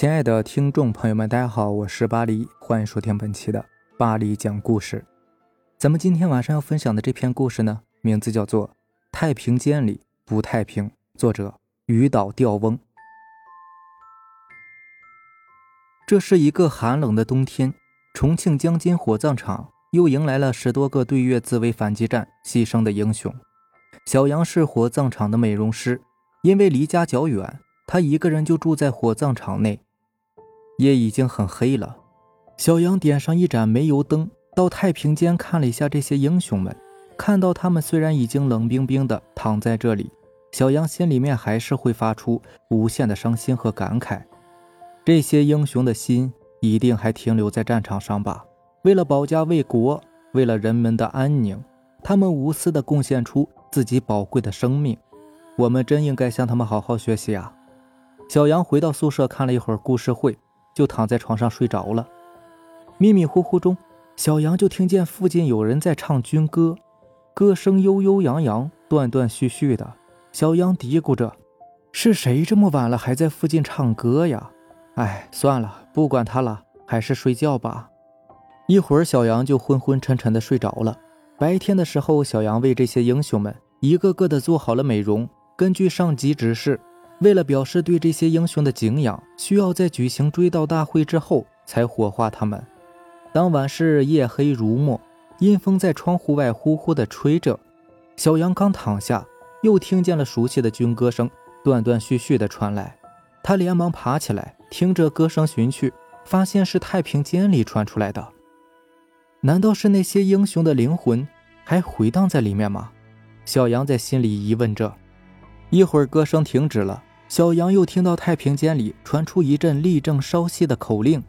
亲爱的听众朋友们，大家好，我是巴黎，欢迎收听本期的巴黎讲故事。咱们今天晚上要分享的这篇故事呢，名字叫做《太平间里不太平》，作者鱼岛钓翁。这是一个寒冷的冬天，重庆江津火葬场又迎来了十多个对越自卫反击战牺牲的英雄。小杨是火葬场的美容师，因为离家较远。他一个人就住在火葬场内，夜已经很黑了。小杨点上一盏煤油灯，到太平间看了一下这些英雄们。看到他们虽然已经冷冰冰的躺在这里，小杨心里面还是会发出无限的伤心和感慨。这些英雄的心一定还停留在战场上吧？为了保家卫国，为了人们的安宁，他们无私的贡献出自己宝贵的生命。我们真应该向他们好好学习啊！小杨回到宿舍看了一会儿故事会，就躺在床上睡着了。迷迷糊糊中，小杨就听见附近有人在唱军歌，歌声悠悠扬扬、断断续续的。小杨嘀咕着：“是谁这么晚了还在附近唱歌呀？”哎，算了，不管他了，还是睡觉吧。一会儿，小杨就昏昏沉沉的睡着了。白天的时候，小杨为这些英雄们一个个的做好了美容，根据上级指示。为了表示对这些英雄的敬仰，需要在举行追悼大会之后才火化他们。当晚是夜黑如墨，阴风在窗户外呼呼地吹着。小杨刚躺下，又听见了熟悉的军歌声，断断续续地传来。他连忙爬起来，听着歌声寻去，发现是太平间里传出来的。难道是那些英雄的灵魂还回荡在里面吗？小杨在心里疑问着。一会儿，歌声停止了。小杨又听到太平间里传出一阵立正稍息的口令。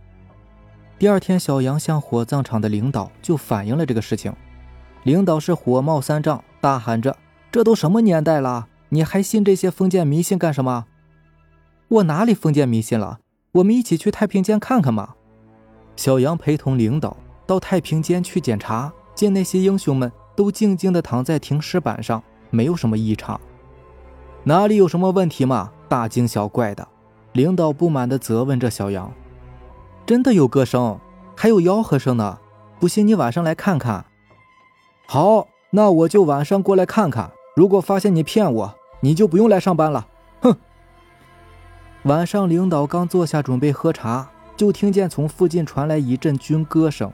第二天，小杨向火葬场的领导就反映了这个事情。领导是火冒三丈，大喊着：“这都什么年代了，你还信这些封建迷信干什么？”我哪里封建迷信了？我们一起去太平间看看嘛！小杨陪同领导到太平间去检查，见那些英雄们都静静地躺在停尸板上，没有什么异常。哪里有什么问题嘛？大惊小怪的，领导不满地责问着小杨：“真的有歌声，还有吆喝声呢！不信你晚上来看看。”“好，那我就晚上过来看看。如果发现你骗我，你就不用来上班了。”哼。晚上，领导刚坐下准备喝茶，就听见从附近传来一阵军歌声，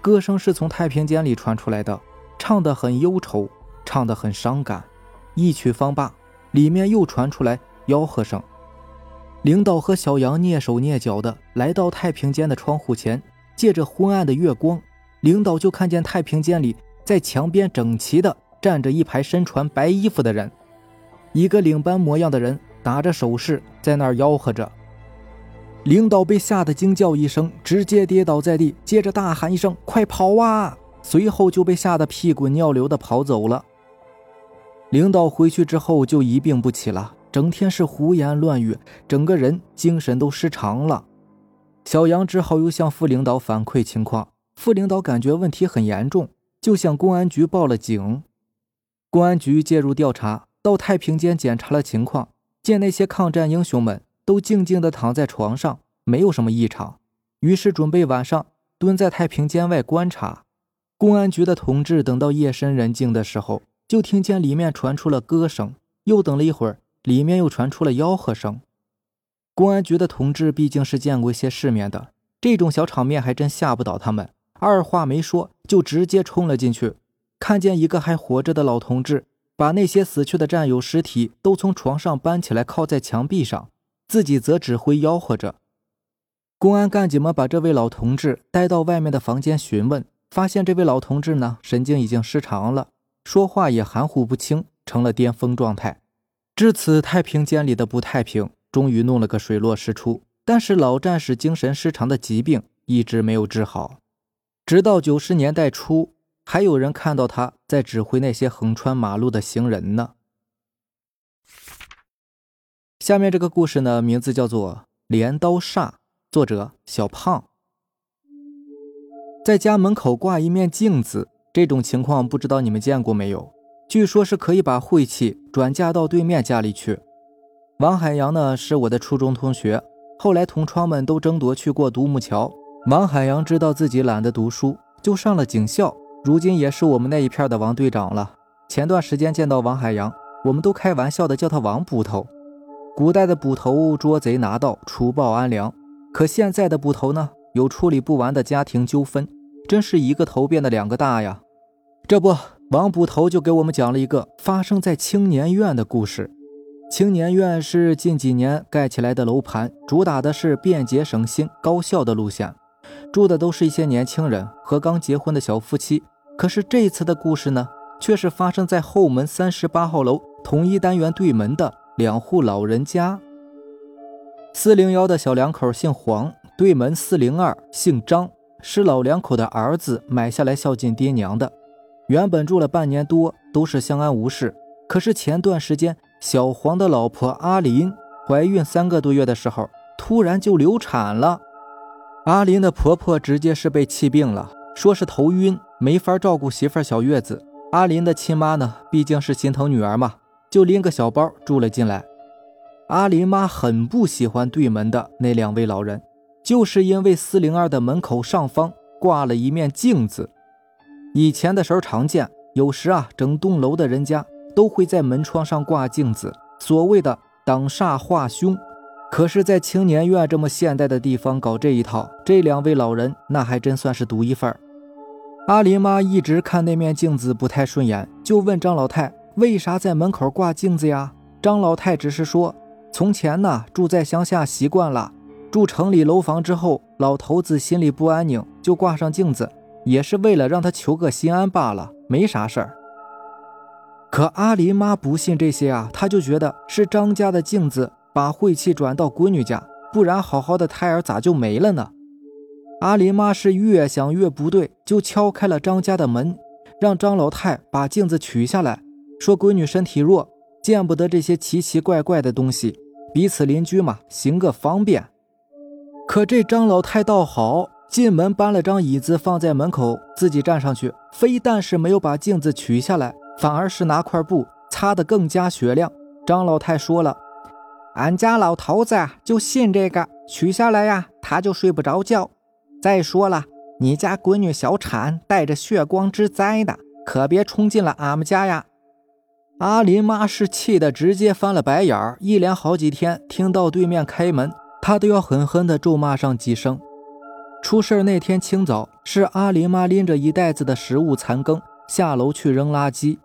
歌声是从太平间里传出来的，唱得很忧愁，唱得很伤感。一曲方罢。里面又传出来吆喝声，领导和小杨蹑手蹑脚的来到太平间的窗户前，借着昏暗的月光，领导就看见太平间里在墙边整齐的站着一排身穿白衣服的人，一个领班模样的人打着手势在那儿吆喝着。领导被吓得惊叫一声，直接跌倒在地，接着大喊一声：“快跑啊！”随后就被吓得屁滚尿流的跑走了。领导回去之后就一病不起了，整天是胡言乱语，整个人精神都失常了。小杨只好又向副领导反馈情况，副领导感觉问题很严重，就向公安局报了警。公安局介入调查，到太平间检查了情况，见那些抗战英雄们都静静地躺在床上，没有什么异常，于是准备晚上蹲在太平间外观察。公安局的同志等到夜深人静的时候。就听见里面传出了歌声，又等了一会儿，里面又传出了吆喝声。公安局的同志毕竟是见过一些世面的，这种小场面还真吓不倒他们。二话没说，就直接冲了进去。看见一个还活着的老同志，把那些死去的战友尸体都从床上搬起来，靠在墙壁上，自己则指挥吆喝着。公安干警们把这位老同志带到外面的房间询问，发现这位老同志呢，神经已经失常了。说话也含糊不清，成了巅峰状态。至此，太平间里的不太平终于弄了个水落石出。但是，老战士精神失常的疾病一直没有治好，直到九十年代初，还有人看到他在指挥那些横穿马路的行人呢。下面这个故事呢，名字叫做《镰刀煞》，作者小胖。在家门口挂一面镜子。这种情况不知道你们见过没有？据说是可以把晦气转嫁到对面家里去。王海洋呢是我的初中同学，后来同窗们都争夺去过独木桥。王海洋知道自己懒得读书，就上了警校，如今也是我们那一片的王队长了。前段时间见到王海洋，我们都开玩笑的叫他王捕头。古代的捕头捉贼拿盗，除暴安良，可现在的捕头呢，有处理不完的家庭纠纷，真是一个头变的两个大呀。这不，王捕头就给我们讲了一个发生在青年院的故事。青年院是近几年盖起来的楼盘，主打的是便捷省心、高效的路线，住的都是一些年轻人和刚结婚的小夫妻。可是这次的故事呢，却是发生在后门三十八号楼同一单元对门的两户老人家。四零幺的小两口姓黄，对门四零二姓张，是老两口的儿子买下来孝敬爹娘的。原本住了半年多，都是相安无事。可是前段时间，小黄的老婆阿林怀孕三个多月的时候，突然就流产了。阿林的婆婆直接是被气病了，说是头晕，没法照顾媳妇小月子。阿林的亲妈呢，毕竟是心疼女儿嘛，就拎个小包住了进来。阿林妈很不喜欢对门的那两位老人，就是因为四零二的门口上方挂了一面镜子。以前的时候常见，有时啊，整栋楼的人家。都会在门窗上挂镜子，所谓的挡煞化凶。可是，在青年院这么现代的地方搞这一套，这两位老人那还真算是独一份阿林妈一直看那面镜子不太顺眼，就问张老太为啥在门口挂镜子呀？张老太只是说，从前呢住在乡下习惯了，住城里楼房之后，老头子心里不安宁，就挂上镜子，也是为了让他求个心安罢了，没啥事儿。可阿林妈不信这些啊，她就觉得是张家的镜子把晦气转到闺女家，不然好好的胎儿咋就没了呢？阿林妈是越想越不对，就敲开了张家的门，让张老太把镜子取下来，说闺女身体弱，见不得这些奇奇怪怪的东西，彼此邻居嘛，行个方便。可这张老太倒好，进门搬了张椅子放在门口，自己站上去，非但是没有把镜子取下来。反而是拿块布擦得更加雪亮。张老太说了：“俺家老头子啊，就信这个，取下来呀，他就睡不着觉。再说了，你家闺女小产，带着血光之灾的，可别冲进了俺们家呀！”阿林妈是气得直接翻了白眼儿，一连好几天听到对面开门，他都要狠狠地咒骂上几声。出事那天清早，是阿林妈拎着一袋子的食物残羹。下楼去扔垃圾。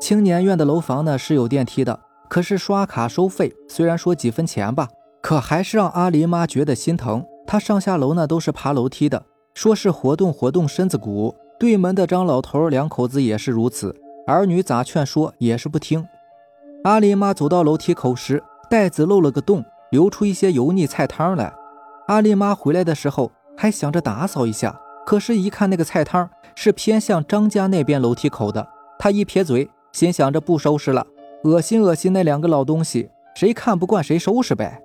青年院的楼房呢是有电梯的，可是刷卡收费，虽然说几分钱吧，可还是让阿林妈觉得心疼。她上下楼呢都是爬楼梯的，说是活动活动身子骨。对门的张老头两口子也是如此，儿女咋劝说也是不听。阿林妈走到楼梯口时，袋子漏了个洞，流出一些油腻菜汤来。阿丽妈回来的时候还想着打扫一下，可是，一看那个菜汤。是偏向张家那边楼梯口的。她一撇嘴，心想着不收拾了，恶心恶心那两个老东西，谁看不惯谁收拾呗。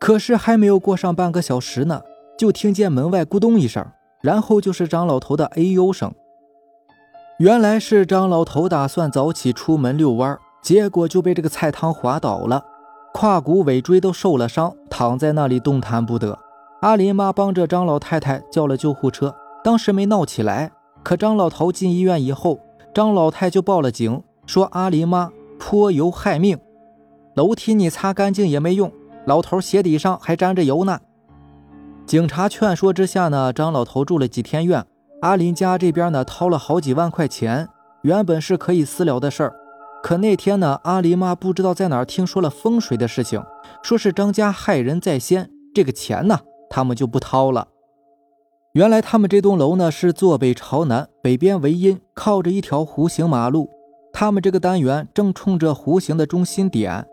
可是还没有过上半个小时呢，就听见门外咕咚一声，然后就是张老头的哎呦声。原来是张老头打算早起出门遛弯，结果就被这个菜汤滑倒了，胯骨尾椎都受了伤，躺在那里动弹不得。阿林妈帮着张老太太叫了救护车。当时没闹起来，可张老头进医院以后，张老太就报了警，说阿林妈泼油害命。楼梯你擦干净也没用，老头鞋底上还沾着油呢。警察劝说之下呢，张老头住了几天院。阿林家这边呢，掏了好几万块钱，原本是可以私了的事儿，可那天呢，阿林妈不知道在哪儿听说了风水的事情，说是张家害人在先，这个钱呢，他们就不掏了。原来他们这栋楼呢是坐北朝南，北边为阴，靠着一条弧形马路。他们这个单元正冲着弧形的中心点，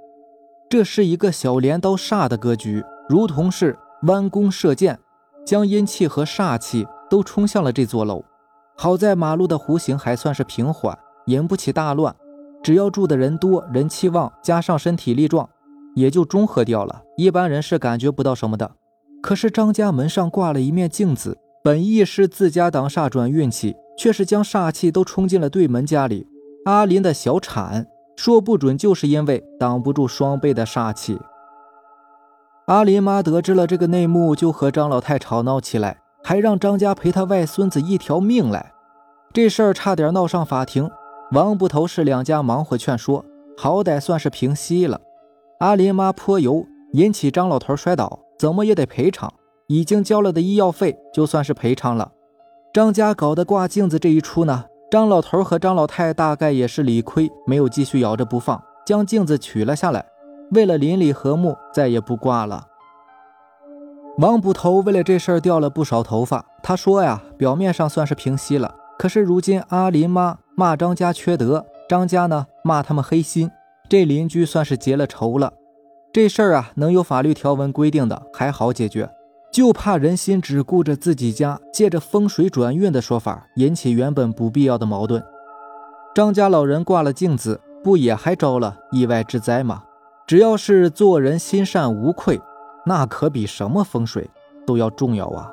这是一个小镰刀煞的格局，如同是弯弓射箭，将阴气和煞气都冲向了这座楼。好在马路的弧形还算是平缓，引不起大乱。只要住的人多，人气旺，加上身体力壮，也就中和掉了。一般人是感觉不到什么的。可是张家门上挂了一面镜子。本意是自家挡煞转运气，却是将煞气都冲进了对门家里。阿林的小产，说不准就是因为挡不住双倍的煞气。阿林妈得知了这个内幕，就和张老太吵闹起来，还让张家赔他外孙子一条命来。这事儿差点闹上法庭。王捕头是两家忙活劝说，好歹算是平息了。阿林妈泼油引起张老头摔倒，怎么也得赔偿。已经交了的医药费就算是赔偿了。张家搞的挂镜子这一出呢，张老头和张老太大概也是理亏，没有继续咬着不放，将镜子取了下来。为了邻里和睦，再也不挂了。王捕头为了这事儿掉了不少头发。他说呀，表面上算是平息了，可是如今阿林妈。骂张家缺德，张家呢骂他们黑心，这邻居算是结了仇了。这事儿啊，能有法律条文规定的还好解决，就怕人心只顾着自己家，借着风水转运的说法引起原本不必要的矛盾。张家老人挂了镜子，不也还招了意外之灾吗？只要是做人心善无愧，那可比什么风水都要重要啊。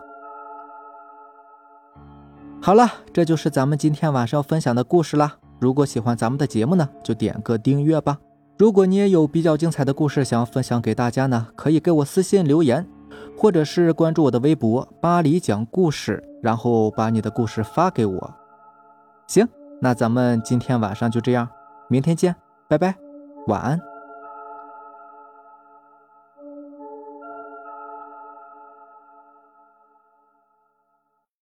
好了，这就是咱们今天晚上要分享的故事啦。如果喜欢咱们的节目呢，就点个订阅吧。如果你也有比较精彩的故事想要分享给大家呢，可以给我私信留言，或者是关注我的微博“巴黎讲故事”，然后把你的故事发给我。行，那咱们今天晚上就这样，明天见，拜拜，晚安。